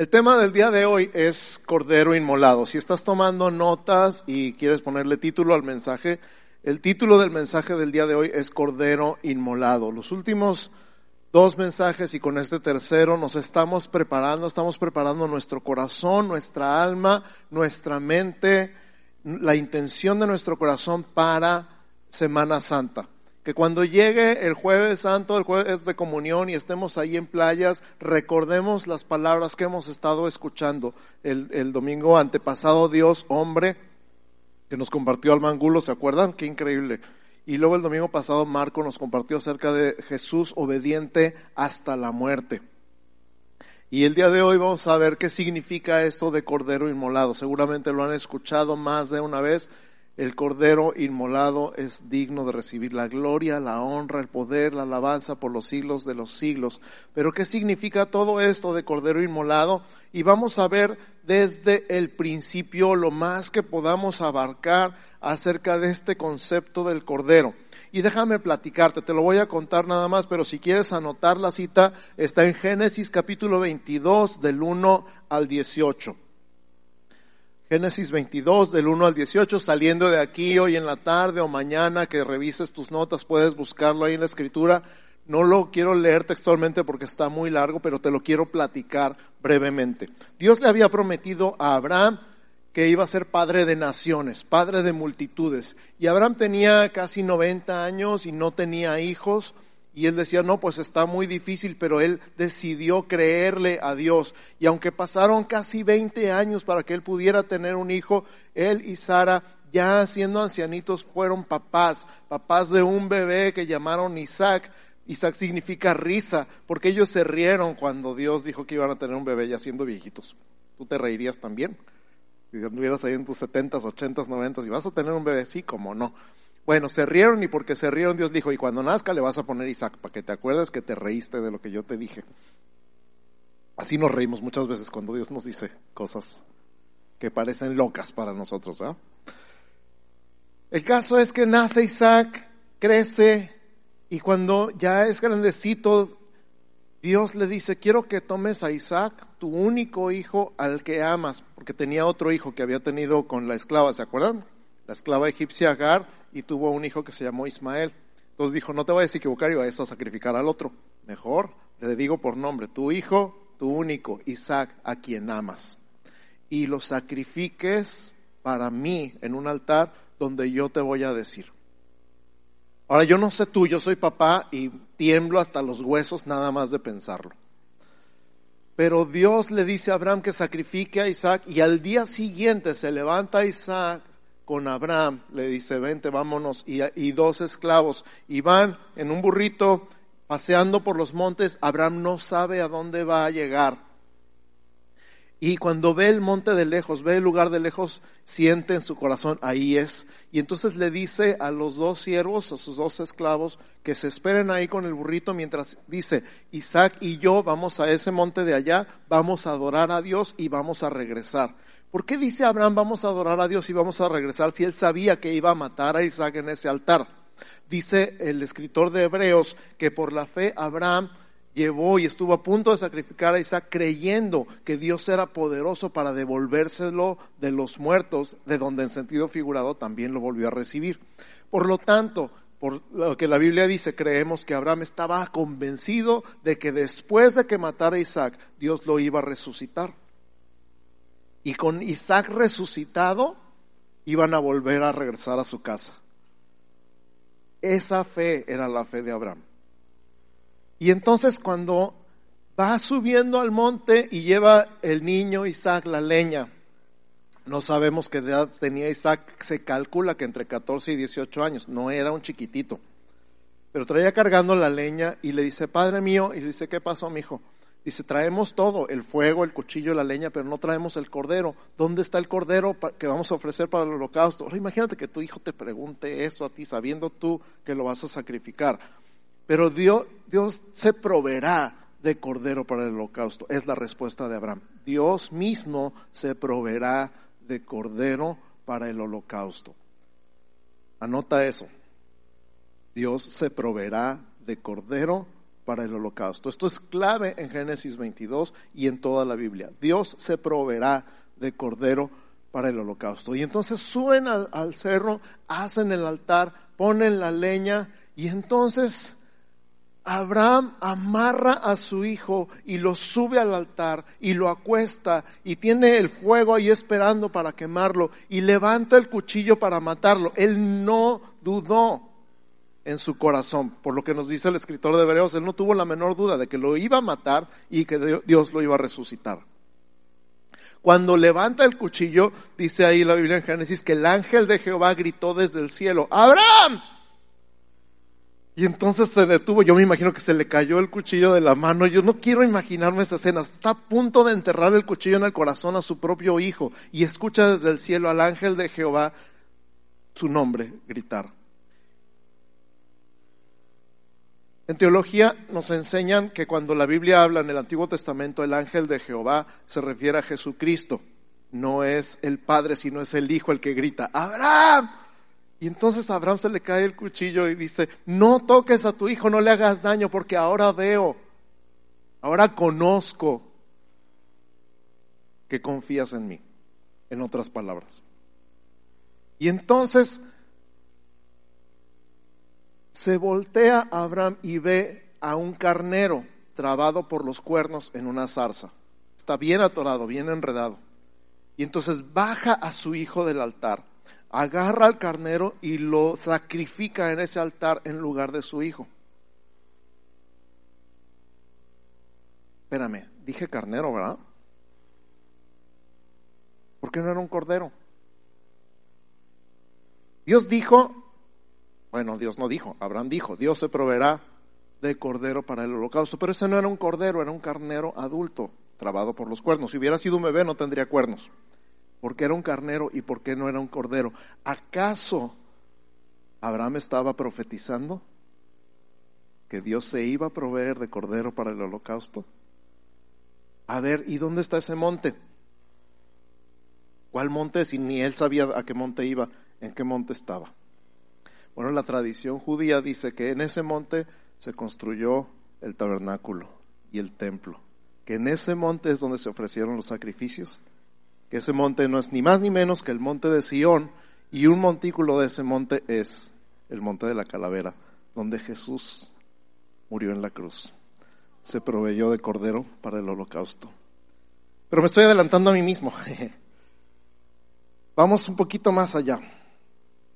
El tema del día de hoy es Cordero Inmolado. Si estás tomando notas y quieres ponerle título al mensaje, el título del mensaje del día de hoy es Cordero Inmolado. Los últimos dos mensajes y con este tercero nos estamos preparando, estamos preparando nuestro corazón, nuestra alma, nuestra mente, la intención de nuestro corazón para Semana Santa que cuando llegue el jueves santo, el jueves de comunión y estemos ahí en playas, recordemos las palabras que hemos estado escuchando el, domingo antepasado, Dios hombre, que nos compartió al mangulo, ¿se acuerdan? Qué increíble. Y luego el domingo pasado Marco nos compartió acerca de Jesús obediente hasta la muerte. Y el día de hoy vamos a ver qué significa esto de cordero inmolado. Seguramente lo han escuchado más de una vez, el Cordero inmolado es digno de recibir la gloria, la honra, el poder, la alabanza por los siglos de los siglos. Pero ¿qué significa todo esto de Cordero inmolado? Y vamos a ver desde el principio lo más que podamos abarcar acerca de este concepto del Cordero. Y déjame platicarte, te lo voy a contar nada más, pero si quieres anotar la cita, está en Génesis capítulo 22 del 1 al 18. Génesis 22 del 1 al 18, saliendo de aquí hoy en la tarde o mañana que revises tus notas, puedes buscarlo ahí en la escritura. No lo quiero leer textualmente porque está muy largo, pero te lo quiero platicar brevemente. Dios le había prometido a Abraham que iba a ser padre de naciones, padre de multitudes. Y Abraham tenía casi 90 años y no tenía hijos. Y él decía, no, pues está muy difícil, pero él decidió creerle a Dios. Y aunque pasaron casi 20 años para que él pudiera tener un hijo, él y Sara, ya siendo ancianitos, fueron papás, papás de un bebé que llamaron Isaac. Isaac significa risa, porque ellos se rieron cuando Dios dijo que iban a tener un bebé ya siendo viejitos. ¿Tú te reirías también? Si anduvieras ahí en tus setentas, ochentas, noventas y vas a tener un bebé, sí, como no. Bueno, se rieron y porque se rieron Dios dijo, y cuando nazca le vas a poner Isaac, para que te acuerdes que te reíste de lo que yo te dije. Así nos reímos muchas veces cuando Dios nos dice cosas que parecen locas para nosotros. ¿verdad? El caso es que nace Isaac, crece y cuando ya es grandecito, Dios le dice, quiero que tomes a Isaac, tu único hijo al que amas, porque tenía otro hijo que había tenido con la esclava, ¿se acuerdan? La esclava egipcia Agar y tuvo un hijo que se llamó Ismael. Entonces dijo, no te vayas a equivocar y vayas a sacrificar al otro. Mejor, le digo por nombre, tu hijo, tu único, Isaac, a quien amas. Y lo sacrifiques para mí en un altar donde yo te voy a decir. Ahora yo no sé tú, yo soy papá y tiemblo hasta los huesos nada más de pensarlo. Pero Dios le dice a Abraham que sacrifique a Isaac y al día siguiente se levanta Isaac con Abraham, le dice, vente, vámonos, y, dos esclavos, y van en un burrito paseando por los montes, Abraham no sabe a dónde va a llegar. Y cuando ve el monte de lejos, ve el lugar de lejos, siente en su corazón, ahí es. Y entonces le dice a los dos siervos, a sus dos esclavos, que se esperen ahí con el burrito mientras dice, Isaac y yo vamos a ese monte de allá, vamos a adorar a Dios y vamos a regresar. ¿Por qué dice Abraham vamos a adorar a Dios y vamos a regresar si él sabía que iba a matar a Isaac en ese altar? Dice el escritor de Hebreos que por la fe Abraham llevó y estuvo a punto de sacrificar a Isaac creyendo que Dios era poderoso para devolvérselo de los muertos, de donde en sentido figurado también lo volvió a recibir. Por lo tanto, por lo que la Biblia dice, creemos que Abraham estaba convencido de que después de que matara a Isaac, Dios lo iba a resucitar y con Isaac resucitado iban a volver a regresar a su casa. Esa fe era la fe de Abraham. Y entonces cuando va subiendo al monte y lleva el niño Isaac la leña, no sabemos qué edad tenía Isaac, se calcula que entre 14 y 18 años, no era un chiquitito, pero traía cargando la leña y le dice, Padre mío, y le dice, ¿qué pasó, mi hijo? Dice, traemos todo, el fuego, el cuchillo, la leña, pero no traemos el cordero. ¿Dónde está el cordero que vamos a ofrecer para el holocausto? Ahora imagínate que tu hijo te pregunte eso a ti, sabiendo tú que lo vas a sacrificar. Pero Dios, Dios se proveerá de cordero para el holocausto. Es la respuesta de Abraham. Dios mismo se proveerá de cordero para el holocausto. Anota eso. Dios se proveerá de cordero para el holocausto. Esto es clave en Génesis 22 y en toda la Biblia. Dios se proveerá de cordero para el holocausto. Y entonces suben al, al cerro, hacen el altar, ponen la leña y entonces Abraham amarra a su hijo y lo sube al altar y lo acuesta y tiene el fuego ahí esperando para quemarlo y levanta el cuchillo para matarlo. Él no dudó en su corazón, por lo que nos dice el escritor de Hebreos, él no tuvo la menor duda de que lo iba a matar y que Dios lo iba a resucitar. Cuando levanta el cuchillo, dice ahí la Biblia en Génesis, que el ángel de Jehová gritó desde el cielo, Abraham, y entonces se detuvo, yo me imagino que se le cayó el cuchillo de la mano, yo no quiero imaginarme esa escena, está a punto de enterrar el cuchillo en el corazón a su propio hijo. Y escucha desde el cielo al ángel de Jehová su nombre gritar. En teología nos enseñan que cuando la Biblia habla en el Antiguo Testamento, el ángel de Jehová se refiere a Jesucristo. No es el Padre, sino es el Hijo el que grita, Abraham, y entonces a Abraham se le cae el cuchillo y dice, no toques a tu hijo, no le hagas daño, porque ahora veo, ahora conozco que confías en mí, en otras palabras. Y entonces se voltea Abraham y ve a un carnero trabado por los cuernos en una zarza. Está bien atorado, bien enredado. Y entonces baja a su hijo del altar agarra al carnero y lo sacrifica en ese altar en lugar de su hijo. Espérame, dije carnero, ¿verdad? ¿Por qué no era un cordero? Dios dijo, bueno, Dios no dijo, Abraham dijo, Dios se proveerá de cordero para el holocausto, pero ese no era un cordero, era un carnero adulto, trabado por los cuernos. Si hubiera sido un bebé no tendría cuernos. ¿Por qué era un carnero y por qué no era un cordero? ¿Acaso Abraham estaba profetizando que Dios se iba a proveer de cordero para el holocausto? A ver, ¿y dónde está ese monte? ¿Cuál monte? Si ni él sabía a qué monte iba, en qué monte estaba. Bueno, la tradición judía dice que en ese monte se construyó el tabernáculo y el templo, que en ese monte es donde se ofrecieron los sacrificios que ese monte no es ni más ni menos que el monte de Sión, y un montículo de ese monte es el monte de la calavera, donde Jesús murió en la cruz. Se proveyó de cordero para el holocausto. Pero me estoy adelantando a mí mismo. Vamos un poquito más allá.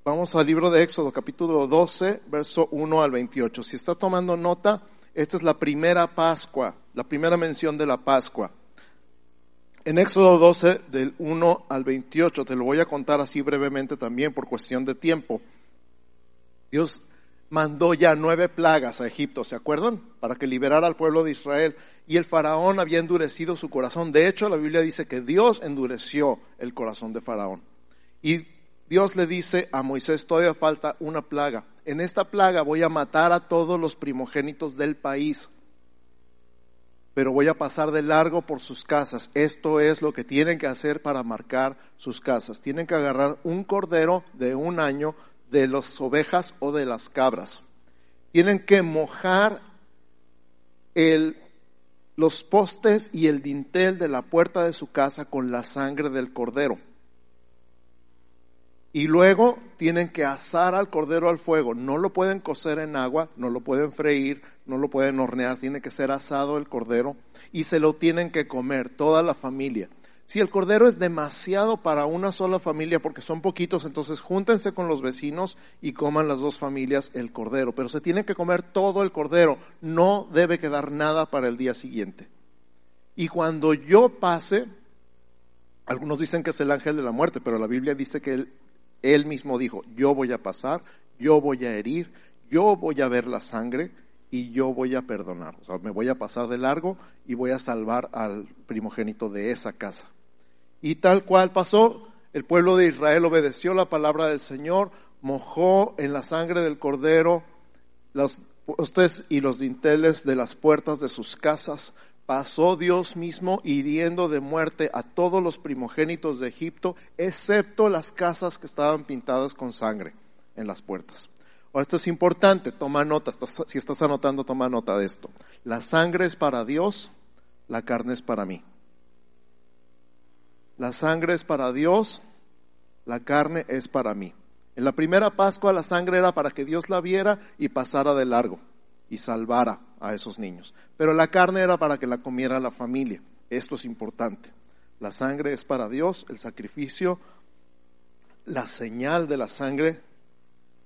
Vamos al libro de Éxodo, capítulo 12, verso 1 al 28. Si está tomando nota, esta es la primera Pascua, la primera mención de la Pascua. En Éxodo 12, del 1 al 28, te lo voy a contar así brevemente también por cuestión de tiempo. Dios mandó ya nueve plagas a Egipto, ¿se acuerdan? Para que liberara al pueblo de Israel. Y el faraón había endurecido su corazón. De hecho, la Biblia dice que Dios endureció el corazón de faraón. Y Dios le dice a Moisés, todavía falta una plaga. En esta plaga voy a matar a todos los primogénitos del país pero voy a pasar de largo por sus casas. Esto es lo que tienen que hacer para marcar sus casas. Tienen que agarrar un cordero de un año de las ovejas o de las cabras. Tienen que mojar el, los postes y el dintel de la puerta de su casa con la sangre del cordero. Y luego tienen que asar al cordero al fuego. No lo pueden cocer en agua, no lo pueden freír, no lo pueden hornear, tiene que ser asado el cordero y se lo tienen que comer toda la familia. Si el cordero es demasiado para una sola familia, porque son poquitos, entonces júntense con los vecinos y coman las dos familias el cordero. Pero se tiene que comer todo el cordero, no debe quedar nada para el día siguiente. Y cuando yo pase, algunos dicen que es el ángel de la muerte, pero la Biblia dice que él, él mismo dijo, yo voy a pasar, yo voy a herir, yo voy a ver la sangre y yo voy a perdonar. O sea, me voy a pasar de largo y voy a salvar al primogénito de esa casa. Y tal cual pasó, el pueblo de Israel obedeció la palabra del Señor, mojó en la sangre del cordero los postes y los dinteles de las puertas de sus casas. Pasó Dios mismo hiriendo de muerte a todos los primogénitos de Egipto, excepto las casas que estaban pintadas con sangre en las puertas. Ahora, esto es importante, toma nota, si estás anotando, toma nota de esto. La sangre es para Dios, la carne es para mí. La sangre es para Dios, la carne es para mí. En la primera Pascua la sangre era para que Dios la viera y pasara de largo y salvara a esos niños. Pero la carne era para que la comiera la familia. Esto es importante. La sangre es para Dios, el sacrificio, la señal de la sangre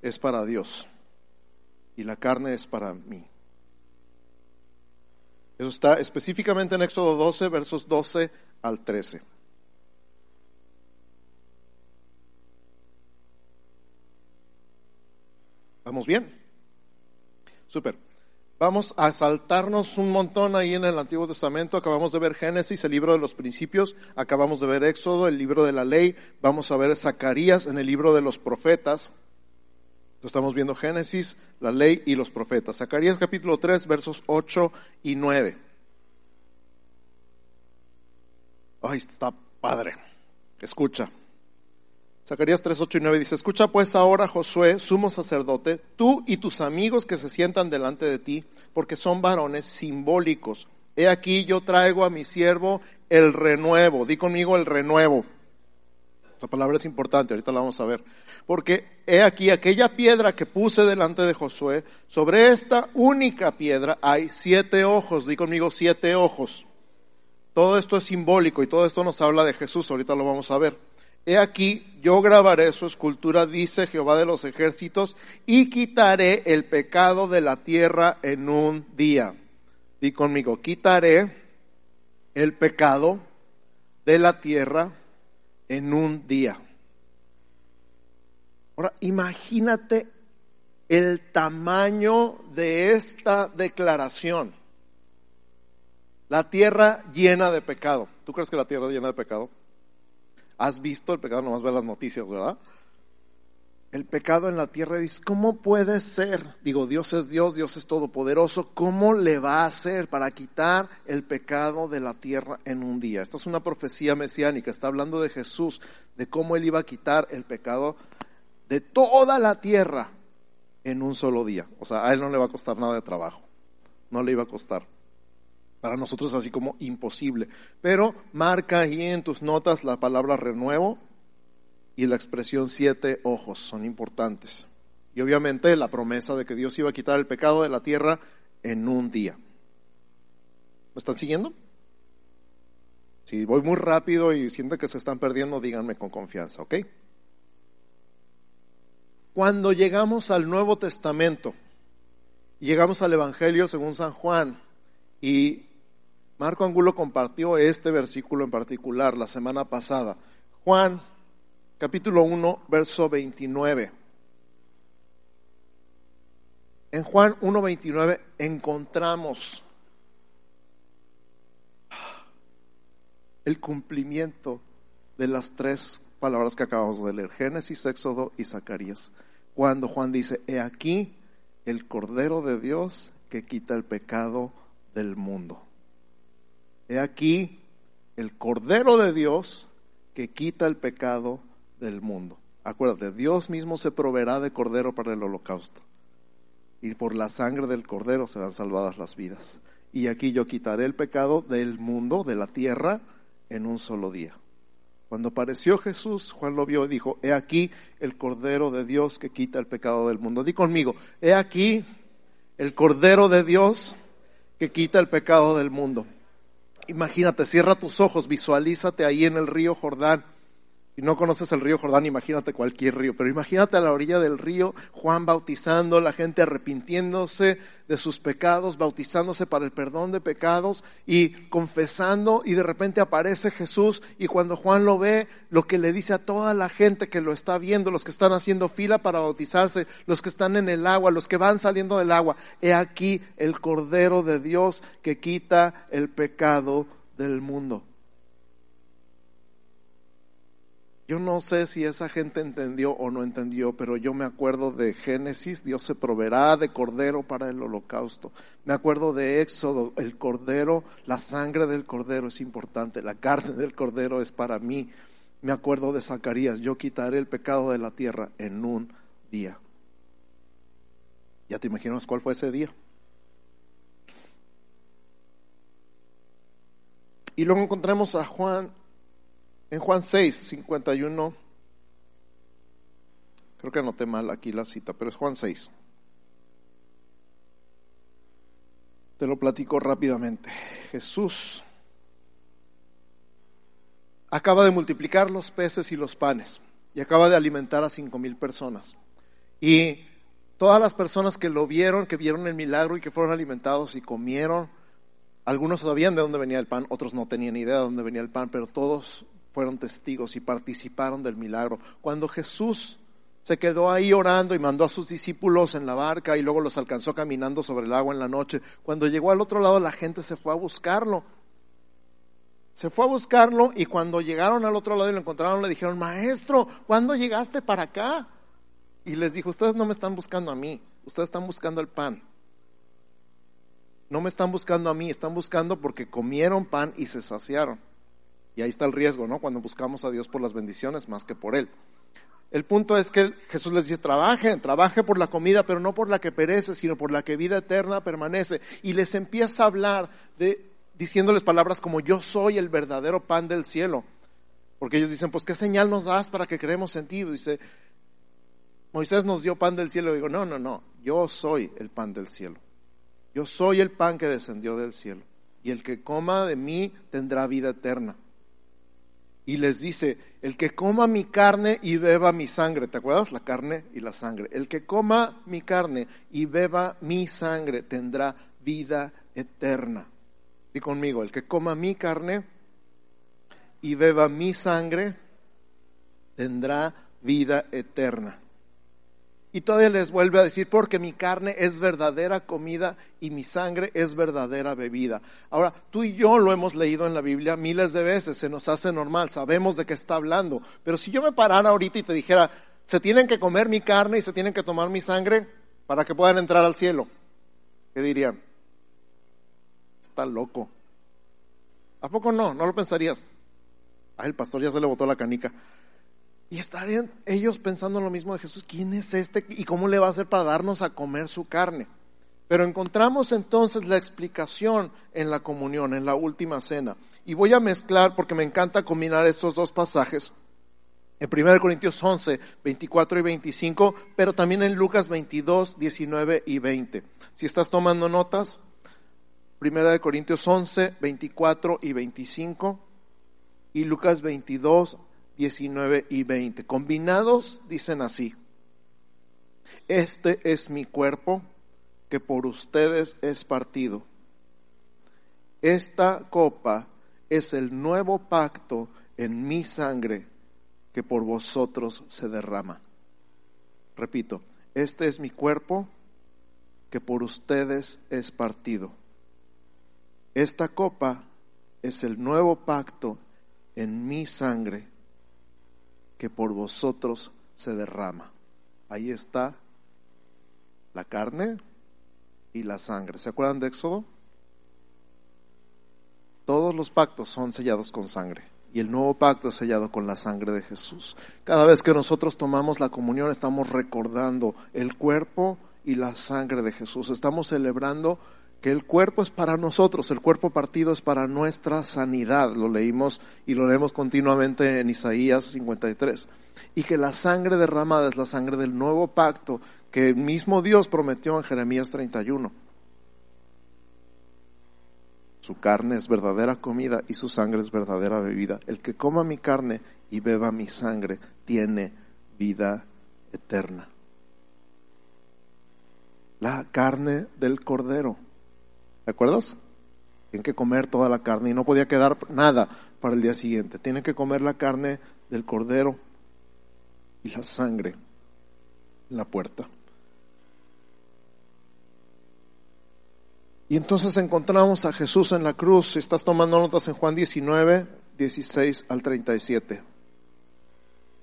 es para Dios y la carne es para mí. Eso está específicamente en Éxodo 12, versos 12 al 13. ¿Vamos bien? Súper. Vamos a saltarnos un montón ahí en el Antiguo Testamento. Acabamos de ver Génesis, el libro de los principios. Acabamos de ver Éxodo, el libro de la ley. Vamos a ver Zacarías en el libro de los profetas. estamos viendo Génesis, la ley y los profetas. Zacarías capítulo 3, versos 8 y 9. Ay, está padre. Escucha. Zacarías 3, 8 y 9 dice, escucha pues ahora, Josué, sumo sacerdote, tú y tus amigos que se sientan delante de ti, porque son varones simbólicos. He aquí yo traigo a mi siervo el renuevo. Di conmigo el renuevo. Esta palabra es importante, ahorita la vamos a ver. Porque he aquí aquella piedra que puse delante de Josué, sobre esta única piedra hay siete ojos. Di conmigo siete ojos. Todo esto es simbólico y todo esto nos habla de Jesús, ahorita lo vamos a ver. He aquí, yo grabaré su escultura, dice Jehová de los ejércitos, y quitaré el pecado de la tierra en un día. Di conmigo, quitaré el pecado de la tierra en un día. Ahora, imagínate el tamaño de esta declaración. La tierra llena de pecado. ¿Tú crees que la tierra llena de pecado? Has visto el pecado, nomás ver las noticias, ¿verdad? El pecado en la tierra dice, ¿cómo puede ser? Digo, Dios es Dios, Dios es todopoderoso, ¿cómo le va a hacer para quitar el pecado de la tierra en un día? Esta es una profecía mesiánica, está hablando de Jesús, de cómo él iba a quitar el pecado de toda la tierra en un solo día. O sea, a él no le va a costar nada de trabajo, no le iba a costar. Para nosotros así como imposible. Pero marca ahí en tus notas la palabra renuevo y la expresión siete ojos, son importantes. Y obviamente la promesa de que Dios iba a quitar el pecado de la tierra en un día. ¿Me están siguiendo? Si voy muy rápido y sienten que se están perdiendo, díganme con confianza, ¿ok? Cuando llegamos al Nuevo Testamento, llegamos al Evangelio según San Juan, y Marco Angulo compartió este versículo en particular la semana pasada. Juan, capítulo 1, verso 29. En Juan 1.29 encontramos el cumplimiento de las tres palabras que acabamos de leer, Génesis, Éxodo y Zacarías. Cuando Juan dice, he aquí el Cordero de Dios que quita el pecado del mundo. He aquí el Cordero de Dios que quita el pecado del mundo. Acuérdate, Dios mismo se proveerá de Cordero para el holocausto. Y por la sangre del Cordero serán salvadas las vidas. Y aquí yo quitaré el pecado del mundo, de la tierra, en un solo día. Cuando apareció Jesús, Juan lo vio y dijo, he aquí el Cordero de Dios que quita el pecado del mundo. Di conmigo, he aquí el Cordero de Dios que quita el pecado del mundo. Imagínate, cierra tus ojos, visualízate ahí en el río Jordán. Si no conoces el río Jordán, imagínate cualquier río, pero imagínate a la orilla del río Juan bautizando, la gente arrepintiéndose de sus pecados, bautizándose para el perdón de pecados y confesando y de repente aparece Jesús y cuando Juan lo ve, lo que le dice a toda la gente que lo está viendo, los que están haciendo fila para bautizarse, los que están en el agua, los que van saliendo del agua, he aquí el Cordero de Dios que quita el pecado del mundo. Yo no sé si esa gente entendió o no entendió, pero yo me acuerdo de Génesis, Dios se proveerá de cordero para el holocausto. Me acuerdo de Éxodo, el cordero, la sangre del cordero es importante, la carne del cordero es para mí. Me acuerdo de Zacarías, yo quitaré el pecado de la tierra en un día. Ya te imaginas cuál fue ese día. Y luego encontramos a Juan en Juan 6, 51. Creo que anoté mal aquí la cita, pero es Juan 6. Te lo platico rápidamente. Jesús acaba de multiplicar los peces y los panes y acaba de alimentar a cinco mil personas. Y todas las personas que lo vieron, que vieron el milagro y que fueron alimentados y comieron, algunos sabían de dónde venía el pan, otros no tenían idea de dónde venía el pan, pero todos fueron testigos y participaron del milagro. Cuando Jesús se quedó ahí orando y mandó a sus discípulos en la barca y luego los alcanzó caminando sobre el agua en la noche, cuando llegó al otro lado la gente se fue a buscarlo se fue a buscarlo y cuando llegaron al otro lado y lo encontraron le dijeron, maestro, ¿cuándo llegaste para acá? Y les dijo, ustedes no me están buscando a mí, ustedes están buscando el pan. No me están buscando a mí, están buscando porque comieron pan y se saciaron. Y ahí está el riesgo, ¿no? Cuando buscamos a Dios por las bendiciones más que por Él. El punto es que Jesús les dice, trabajen, trabajen por la comida, pero no por la que perece, sino por la que vida eterna permanece. Y les empieza a hablar de diciéndoles palabras como yo soy el verdadero pan del cielo. Porque ellos dicen, pues ¿qué señal nos das para que creemos en ti? Dice, Moisés nos dio pan del cielo. digo, no, no, no, yo soy el pan del cielo. Yo soy el pan que descendió del cielo. Y el que coma de mí tendrá vida eterna. Y les dice, el que coma mi carne y beba mi sangre, ¿te acuerdas? La carne y la sangre. El que coma mi carne y beba mi sangre tendrá vida eterna conmigo, el que coma mi carne y beba mi sangre tendrá vida eterna. Y todavía les vuelve a decir, porque mi carne es verdadera comida y mi sangre es verdadera bebida. Ahora, tú y yo lo hemos leído en la Biblia miles de veces, se nos hace normal, sabemos de qué está hablando. Pero si yo me parara ahorita y te dijera, se tienen que comer mi carne y se tienen que tomar mi sangre para que puedan entrar al cielo, ¿qué dirían? Está loco. ¿A poco no? ¿No lo pensarías? Ah, el pastor ya se le botó la canica. Y estarían ellos pensando lo mismo de Jesús, ¿quién es este y cómo le va a hacer para darnos a comer su carne? Pero encontramos entonces la explicación en la comunión, en la última cena. Y voy a mezclar, porque me encanta combinar estos dos pasajes, en 1 Corintios 11, 24 y 25, pero también en Lucas 22, 19 y 20. Si estás tomando notas, Primera de Corintios 11, 24 y 25 y Lucas 22, 19 y 20. Combinados dicen así, este es mi cuerpo que por ustedes es partido. Esta copa es el nuevo pacto en mi sangre que por vosotros se derrama. Repito, este es mi cuerpo que por ustedes es partido. Esta copa es el nuevo pacto en mi sangre que por vosotros se derrama. Ahí está la carne y la sangre. ¿Se acuerdan de Éxodo? Todos los pactos son sellados con sangre y el nuevo pacto es sellado con la sangre de Jesús. Cada vez que nosotros tomamos la comunión estamos recordando el cuerpo y la sangre de Jesús. Estamos celebrando que el cuerpo es para nosotros, el cuerpo partido es para nuestra sanidad, lo leímos y lo leemos continuamente en Isaías 53, y que la sangre derramada es la sangre del nuevo pacto que el mismo Dios prometió en Jeremías 31. Su carne es verdadera comida y su sangre es verdadera bebida. El que coma mi carne y beba mi sangre tiene vida eterna. La carne del cordero ¿De acuerdas? Tienen que comer toda la carne y no podía quedar nada para el día siguiente. Tienen que comer la carne del cordero y la sangre en la puerta. Y entonces encontramos a Jesús en la cruz. Estás tomando notas en Juan 19, 16 al 37.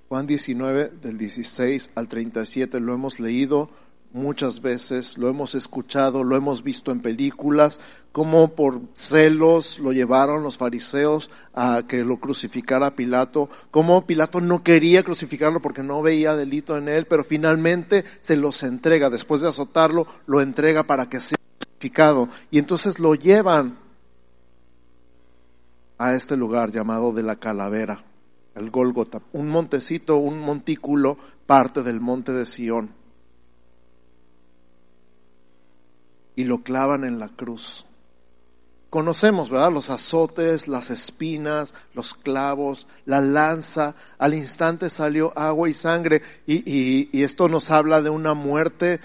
Juan 19, del 16 al 37, lo hemos leído muchas veces, lo hemos escuchado, lo hemos visto en películas, cómo por celos lo llevaron los fariseos a que lo crucificara Pilato, cómo Pilato no quería crucificarlo porque no veía delito en él, pero finalmente se los entrega, después de azotarlo, lo entrega para que sea crucificado. Y entonces lo llevan a este lugar llamado de la calavera, el Gólgota, un montecito, un montículo, parte del monte de Sión. Y lo clavan en la cruz. Conocemos, ¿verdad? Los azotes, las espinas, los clavos, la lanza. Al instante salió agua y sangre. Y, y esto nos habla de una muerte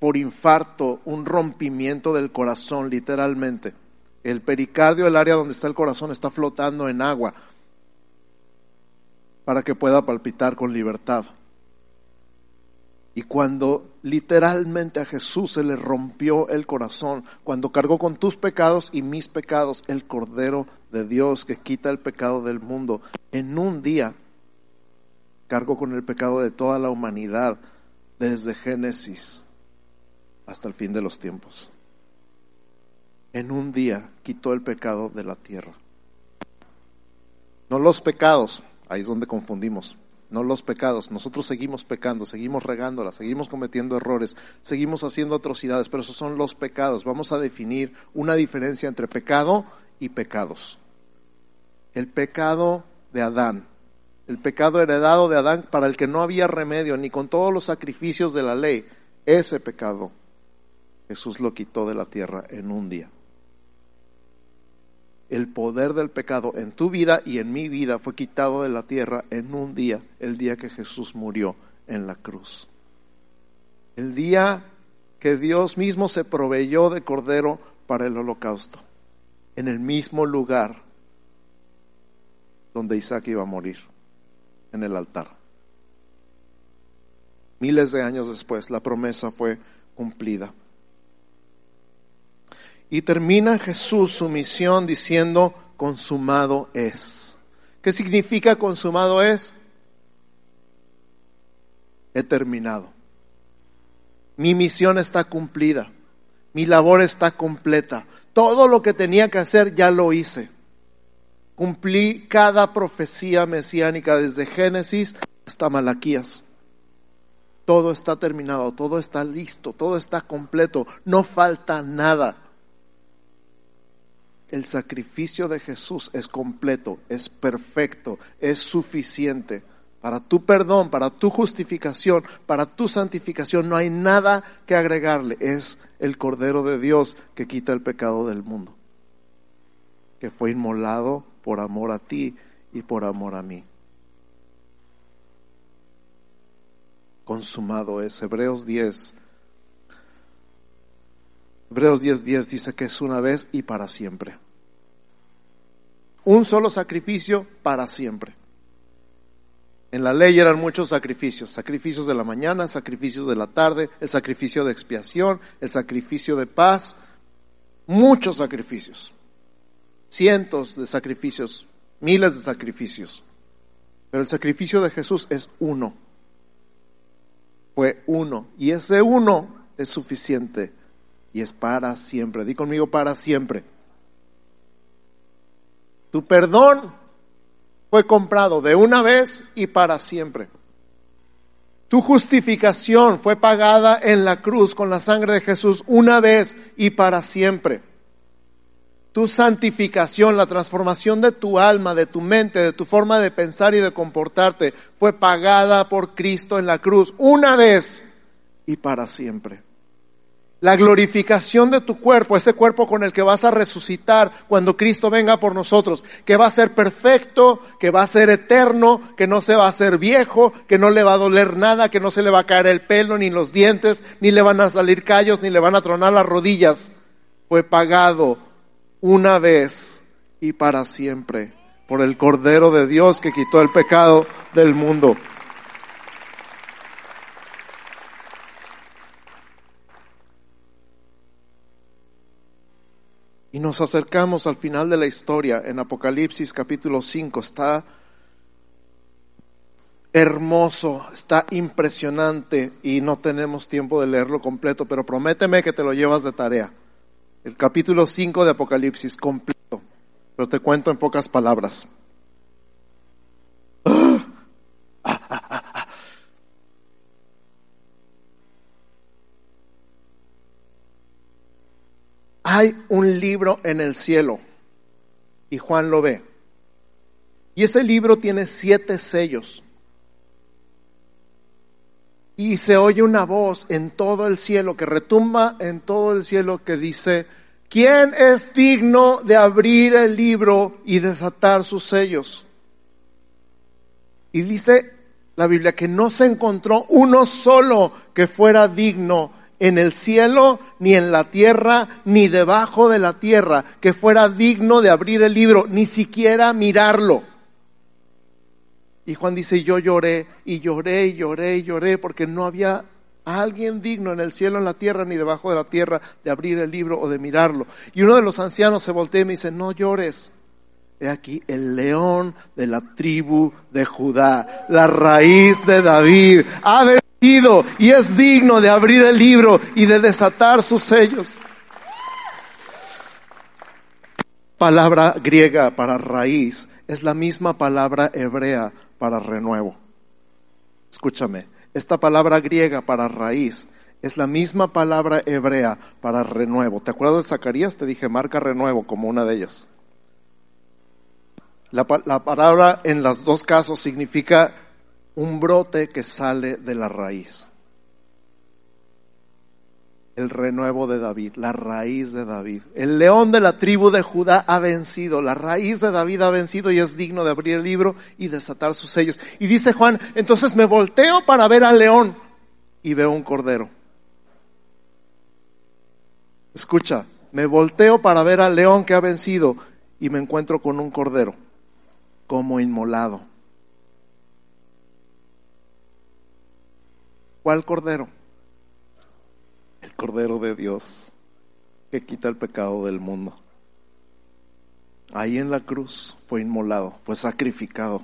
por infarto, un rompimiento del corazón, literalmente. El pericardio, el área donde está el corazón, está flotando en agua para que pueda palpitar con libertad. Y cuando literalmente a Jesús se le rompió el corazón, cuando cargó con tus pecados y mis pecados, el Cordero de Dios que quita el pecado del mundo, en un día cargó con el pecado de toda la humanidad, desde Génesis hasta el fin de los tiempos en un día quitó el pecado de la tierra. No los pecados, ahí es donde confundimos. No los pecados, nosotros seguimos pecando, seguimos regándola, seguimos cometiendo errores, seguimos haciendo atrocidades, pero esos son los pecados. Vamos a definir una diferencia entre pecado y pecados. El pecado de Adán, el pecado heredado de Adán para el que no había remedio ni con todos los sacrificios de la ley, ese pecado Jesús lo quitó de la tierra en un día el poder del pecado en tu vida y en mi vida fue quitado de la tierra en un día, el día que Jesús murió en la cruz. El día que Dios mismo se proveyó de cordero para el holocausto, en el mismo lugar donde Isaac iba a morir, en el altar. Miles de años después, la promesa fue cumplida. Y termina Jesús su misión diciendo, consumado es. ¿Qué significa consumado es? He terminado. Mi misión está cumplida. Mi labor está completa. Todo lo que tenía que hacer ya lo hice. Cumplí cada profecía mesiánica desde Génesis hasta Malaquías. Todo está terminado, todo está listo, todo está completo, no falta nada el sacrificio de Jesús es completo, es perfecto, es suficiente. Para tu perdón, para tu justificación, para tu santificación, no hay nada que agregarle. Es el Cordero de Dios que quita el pecado del mundo, que fue inmolado por amor a ti y por amor a mí. Consumado es. Hebreos 10, Hebreos 10:10 dice que es una vez y para siempre. Un solo sacrificio para siempre. En la ley eran muchos sacrificios, sacrificios de la mañana, sacrificios de la tarde, el sacrificio de expiación, el sacrificio de paz, muchos sacrificios, cientos de sacrificios, miles de sacrificios. Pero el sacrificio de Jesús es uno, fue uno, y ese uno es suficiente y es para siempre. Di conmigo para siempre. Tu perdón fue comprado de una vez y para siempre. Tu justificación fue pagada en la cruz con la sangre de Jesús una vez y para siempre. Tu santificación, la transformación de tu alma, de tu mente, de tu forma de pensar y de comportarte, fue pagada por Cristo en la cruz una vez y para siempre. La glorificación de tu cuerpo, ese cuerpo con el que vas a resucitar cuando Cristo venga por nosotros, que va a ser perfecto, que va a ser eterno, que no se va a hacer viejo, que no le va a doler nada, que no se le va a caer el pelo, ni los dientes, ni le van a salir callos, ni le van a tronar las rodillas. Fue pagado una vez y para siempre por el Cordero de Dios que quitó el pecado del mundo. Y nos acercamos al final de la historia. En Apocalipsis capítulo 5 está hermoso, está impresionante y no tenemos tiempo de leerlo completo, pero prométeme que te lo llevas de tarea. El capítulo 5 de Apocalipsis completo, pero te cuento en pocas palabras. Hay un libro en el cielo y Juan lo ve. Y ese libro tiene siete sellos y se oye una voz en todo el cielo, que retumba en todo el cielo, que dice, ¿quién es digno de abrir el libro y desatar sus sellos? Y dice la Biblia que no se encontró uno solo que fuera digno en el cielo, ni en la tierra, ni debajo de la tierra, que fuera digno de abrir el libro, ni siquiera mirarlo. Y Juan dice, yo lloré y lloré y lloré y lloré porque no había alguien digno en el cielo, en la tierra, ni debajo de la tierra de abrir el libro o de mirarlo. Y uno de los ancianos se voltea y me dice, no llores. He aquí el león de la tribu de Judá, la raíz de David, y es digno de abrir el libro y de desatar sus sellos. Palabra griega para raíz es la misma palabra hebrea para renuevo. Escúchame, esta palabra griega para raíz es la misma palabra hebrea para renuevo. ¿Te acuerdas de Zacarías? Te dije marca renuevo como una de ellas. La, la palabra en los dos casos significa un brote que sale de la raíz el renuevo de David, la raíz de David. El león de la tribu de Judá ha vencido, la raíz de David ha vencido y es digno de abrir el libro y desatar sus sellos. Y dice Juan, entonces me volteo para ver al león y veo un cordero. Escucha, me volteo para ver al león que ha vencido y me encuentro con un cordero como inmolado. ¿Cuál cordero? el Cordero de Dios que quita el pecado del mundo. Ahí en la cruz fue inmolado, fue sacrificado.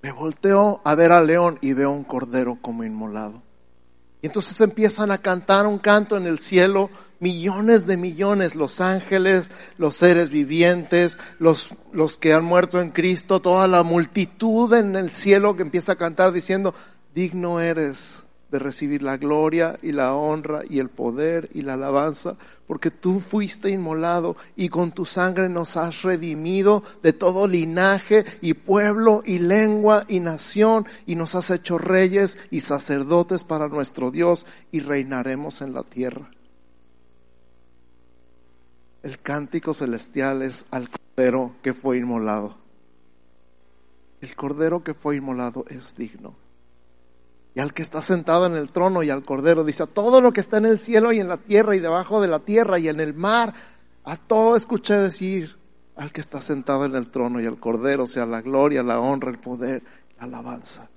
Me volteo a ver al león y veo un cordero como inmolado. Y entonces empiezan a cantar un canto en el cielo, millones de millones, los ángeles, los seres vivientes, los, los que han muerto en Cristo, toda la multitud en el cielo que empieza a cantar diciendo, digno eres de recibir la gloria y la honra y el poder y la alabanza, porque tú fuiste inmolado y con tu sangre nos has redimido de todo linaje y pueblo y lengua y nación y nos has hecho reyes y sacerdotes para nuestro Dios y reinaremos en la tierra. El cántico celestial es al cordero que fue inmolado. El cordero que fue inmolado es digno y al que está sentado en el trono y al cordero. Dice, a todo lo que está en el cielo y en la tierra y debajo de la tierra y en el mar, a todo escuché decir, al que está sentado en el trono y al cordero, sea la gloria, la honra, el poder, la alabanza.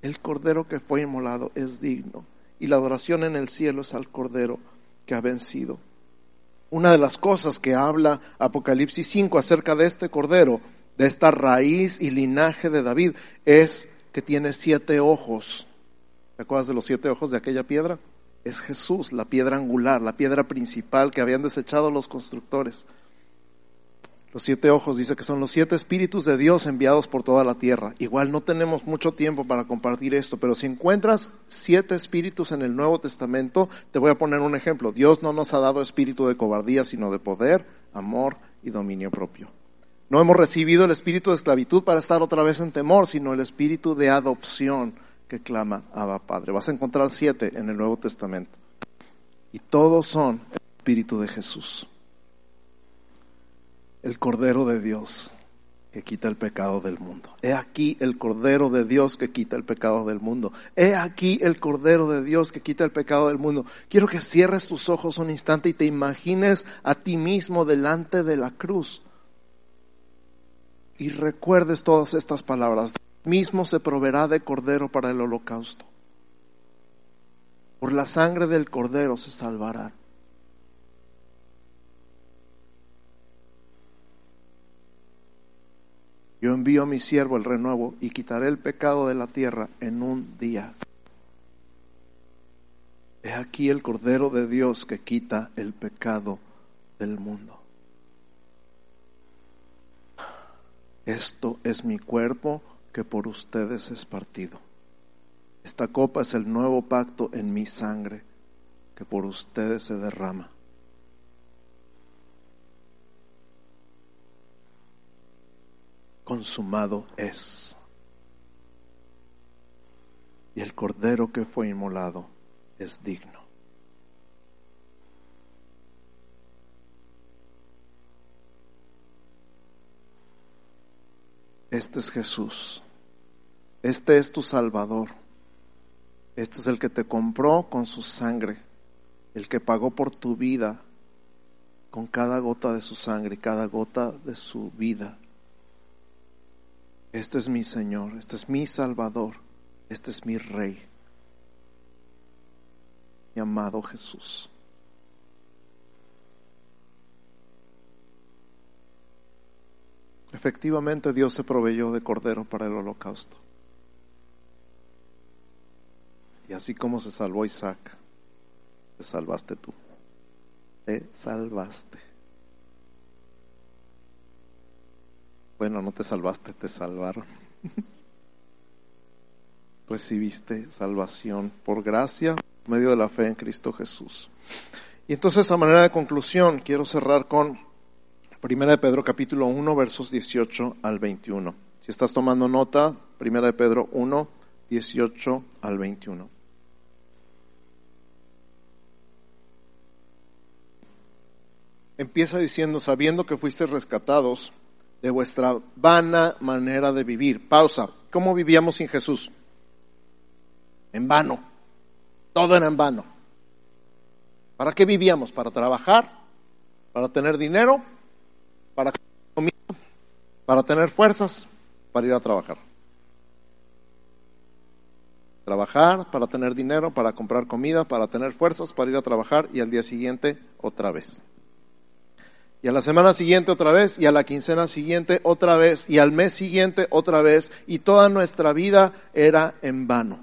El cordero que fue inmolado es digno y la adoración en el cielo es al cordero que ha vencido. Una de las cosas que habla Apocalipsis 5 acerca de este cordero, de esta raíz y linaje de David, es que tiene siete ojos. ¿Te acuerdas de los siete ojos de aquella piedra? Es Jesús, la piedra angular, la piedra principal que habían desechado los constructores. Los siete ojos dice que son los siete espíritus de Dios enviados por toda la tierra. Igual no tenemos mucho tiempo para compartir esto, pero si encuentras siete espíritus en el Nuevo Testamento, te voy a poner un ejemplo. Dios no nos ha dado espíritu de cobardía, sino de poder, amor y dominio propio. No hemos recibido el espíritu de esclavitud para estar otra vez en temor, sino el espíritu de adopción que clama Abba Padre. Vas a encontrar siete en el Nuevo Testamento. Y todos son el espíritu de Jesús. El Cordero de Dios que quita el pecado del mundo. He aquí el Cordero de Dios que quita el pecado del mundo. He aquí el Cordero de Dios que quita el pecado del mundo. Quiero que cierres tus ojos un instante y te imagines a ti mismo delante de la cruz y recuerdes todas estas palabras. Mismo se proveerá de cordero para el holocausto. Por la sangre del cordero se salvará. Yo envío a mi siervo el renuevo y quitaré el pecado de la tierra en un día. He aquí el Cordero de Dios que quita el pecado del mundo. Esto es mi cuerpo que por ustedes es partido. Esta copa es el nuevo pacto en mi sangre que por ustedes se derrama. Consumado es. Y el cordero que fue inmolado es digno. Este es Jesús. Este es tu Salvador. Este es el que te compró con su sangre, el que pagó por tu vida con cada gota de su sangre, cada gota de su vida. Este es mi Señor, este es mi Salvador, este es mi Rey, mi amado Jesús. Efectivamente Dios se proveyó de cordero para el holocausto. Y así como se salvó Isaac, te salvaste tú. Te salvaste. Bueno, no te salvaste, te salvaron. Recibiste salvación por gracia, medio de la fe en Cristo Jesús. Y entonces, a manera de conclusión, quiero cerrar con Primera de Pedro capítulo 1 versos 18 al 21. Si estás tomando nota, Primera de Pedro 1, 18 al 21. Empieza diciendo, sabiendo que fuiste rescatados de vuestra vana manera de vivir. Pausa. ¿Cómo vivíamos sin Jesús? En vano. Todo era en vano. ¿Para qué vivíamos? ¿Para trabajar? ¿Para tener dinero? Para para tener fuerzas para ir a trabajar. Trabajar para tener dinero, para comprar comida, para tener fuerzas para ir a trabajar y al día siguiente otra vez. Y a la semana siguiente otra vez, y a la quincena siguiente otra vez, y al mes siguiente otra vez, y toda nuestra vida era en vano.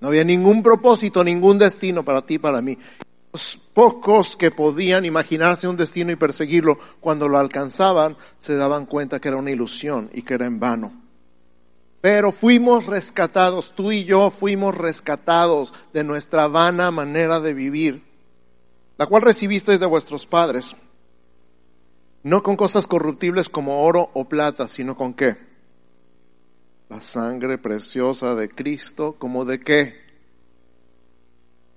No había ningún propósito, ningún destino para ti, para mí pocos que podían imaginarse un destino y perseguirlo, cuando lo alcanzaban, se daban cuenta que era una ilusión y que era en vano. Pero fuimos rescatados, tú y yo fuimos rescatados de nuestra vana manera de vivir, la cual recibisteis de vuestros padres, no con cosas corruptibles como oro o plata, sino con qué? La sangre preciosa de Cristo, como de qué?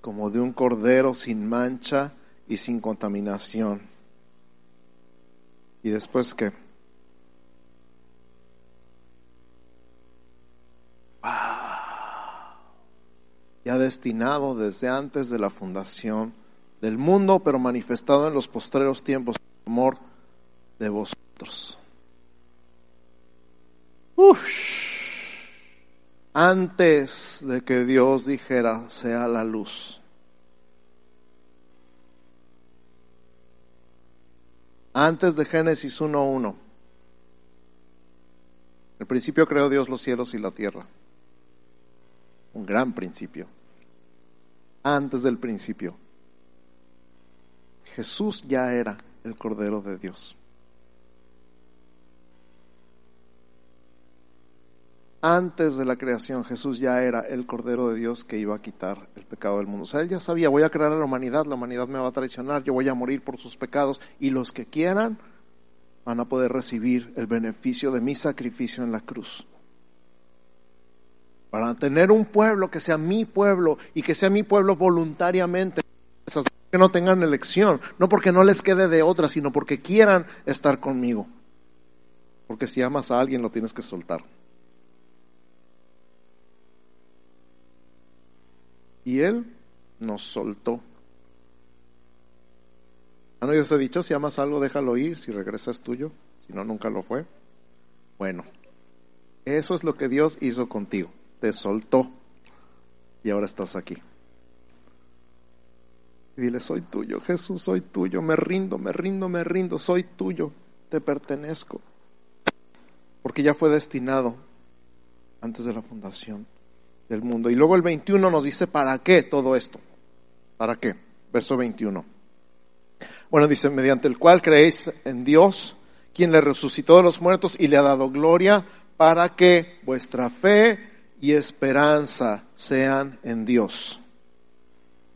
Como de un cordero sin mancha y sin contaminación. ¿Y después qué? Ya destinado desde antes de la fundación del mundo, pero manifestado en los postreros tiempos, amor de vosotros. Uf antes de que Dios dijera sea la luz. Antes de Génesis 1.1. El principio creó Dios los cielos y la tierra. Un gran principio. Antes del principio. Jesús ya era el Cordero de Dios. Antes de la creación Jesús ya era el Cordero de Dios que iba a quitar el pecado del mundo. O sea, él ya sabía, voy a crear a la humanidad, la humanidad me va a traicionar, yo voy a morir por sus pecados y los que quieran van a poder recibir el beneficio de mi sacrificio en la cruz. Para tener un pueblo que sea mi pueblo y que sea mi pueblo voluntariamente, que no tengan elección, no porque no les quede de otra, sino porque quieran estar conmigo. Porque si amas a alguien lo tienes que soltar. Y Él nos soltó. ¿Han oído ese dicho? Si amas algo, déjalo ir, si regresa es tuyo, si no, nunca lo fue. Bueno, eso es lo que Dios hizo contigo, te soltó y ahora estás aquí. Y dile, soy tuyo, Jesús, soy tuyo, me rindo, me rindo, me rindo, soy tuyo, te pertenezco. porque ya fue destinado antes de la fundación del mundo. Y luego el 21 nos dice, ¿para qué todo esto? ¿Para qué? Verso 21. Bueno, dice, mediante el cual creéis en Dios, quien le resucitó de los muertos y le ha dado gloria, para que vuestra fe y esperanza sean en Dios.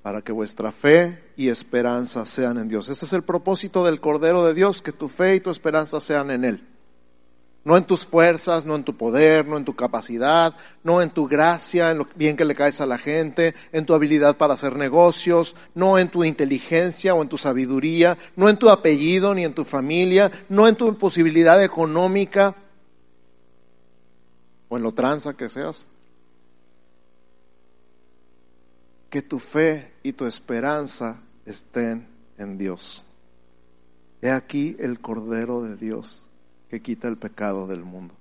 Para que vuestra fe y esperanza sean en Dios. Este es el propósito del Cordero de Dios, que tu fe y tu esperanza sean en Él. No en tus fuerzas, no en tu poder, no en tu capacidad, no en tu gracia, en lo bien que le caes a la gente, en tu habilidad para hacer negocios, no en tu inteligencia o en tu sabiduría, no en tu apellido ni en tu familia, no en tu posibilidad económica o en lo tranza que seas. Que tu fe y tu esperanza estén en Dios. He aquí el Cordero de Dios que quita el pecado del mundo.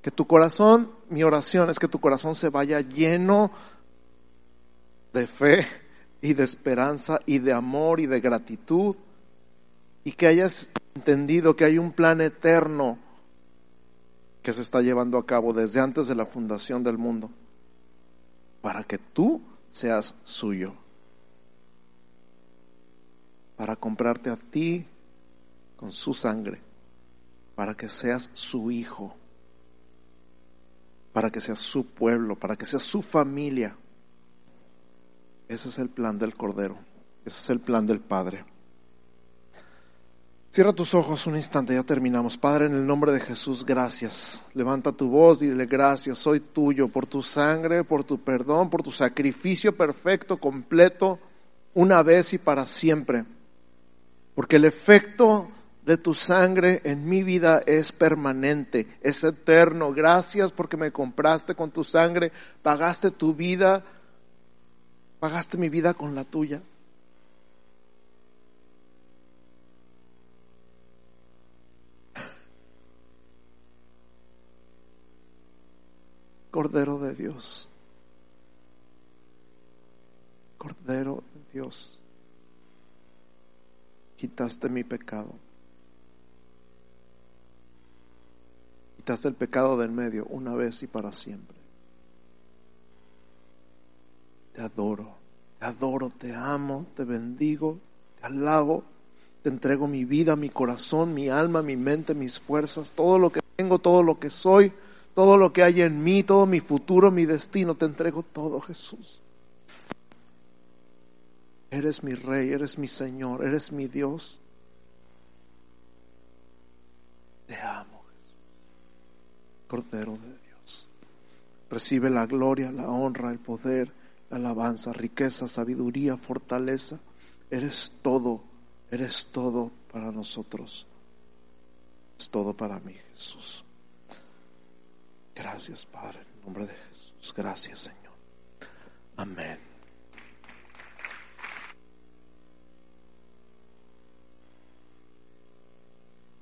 Que tu corazón, mi oración es que tu corazón se vaya lleno de fe y de esperanza y de amor y de gratitud y que hayas entendido que hay un plan eterno que se está llevando a cabo desde antes de la fundación del mundo para que tú seas suyo, para comprarte a ti con su sangre para que seas su hijo, para que seas su pueblo, para que seas su familia. Ese es el plan del Cordero, ese es el plan del Padre. Cierra tus ojos un instante, ya terminamos. Padre, en el nombre de Jesús, gracias. Levanta tu voz y dile gracias, soy tuyo por tu sangre, por tu perdón, por tu sacrificio perfecto, completo, una vez y para siempre. Porque el efecto de tu sangre en mi vida es permanente, es eterno. Gracias porque me compraste con tu sangre, pagaste tu vida, pagaste mi vida con la tuya. Cordero de Dios, Cordero de Dios, quitaste mi pecado. Quitaste el pecado del medio una vez y para siempre. Te adoro, te adoro, te amo, te bendigo, te alabo, te entrego mi vida, mi corazón, mi alma, mi mente, mis fuerzas, todo lo que tengo, todo lo que soy, todo lo que hay en mí, todo mi futuro, mi destino, te entrego todo, Jesús. Eres mi rey, eres mi Señor, eres mi Dios. Te amo. Cordero de Dios. Recibe la gloria, la honra, el poder, la alabanza, riqueza, sabiduría, fortaleza. Eres todo, eres todo para nosotros. Es todo para mí, Jesús. Gracias, Padre, en nombre de Jesús. Gracias, Señor. Amén.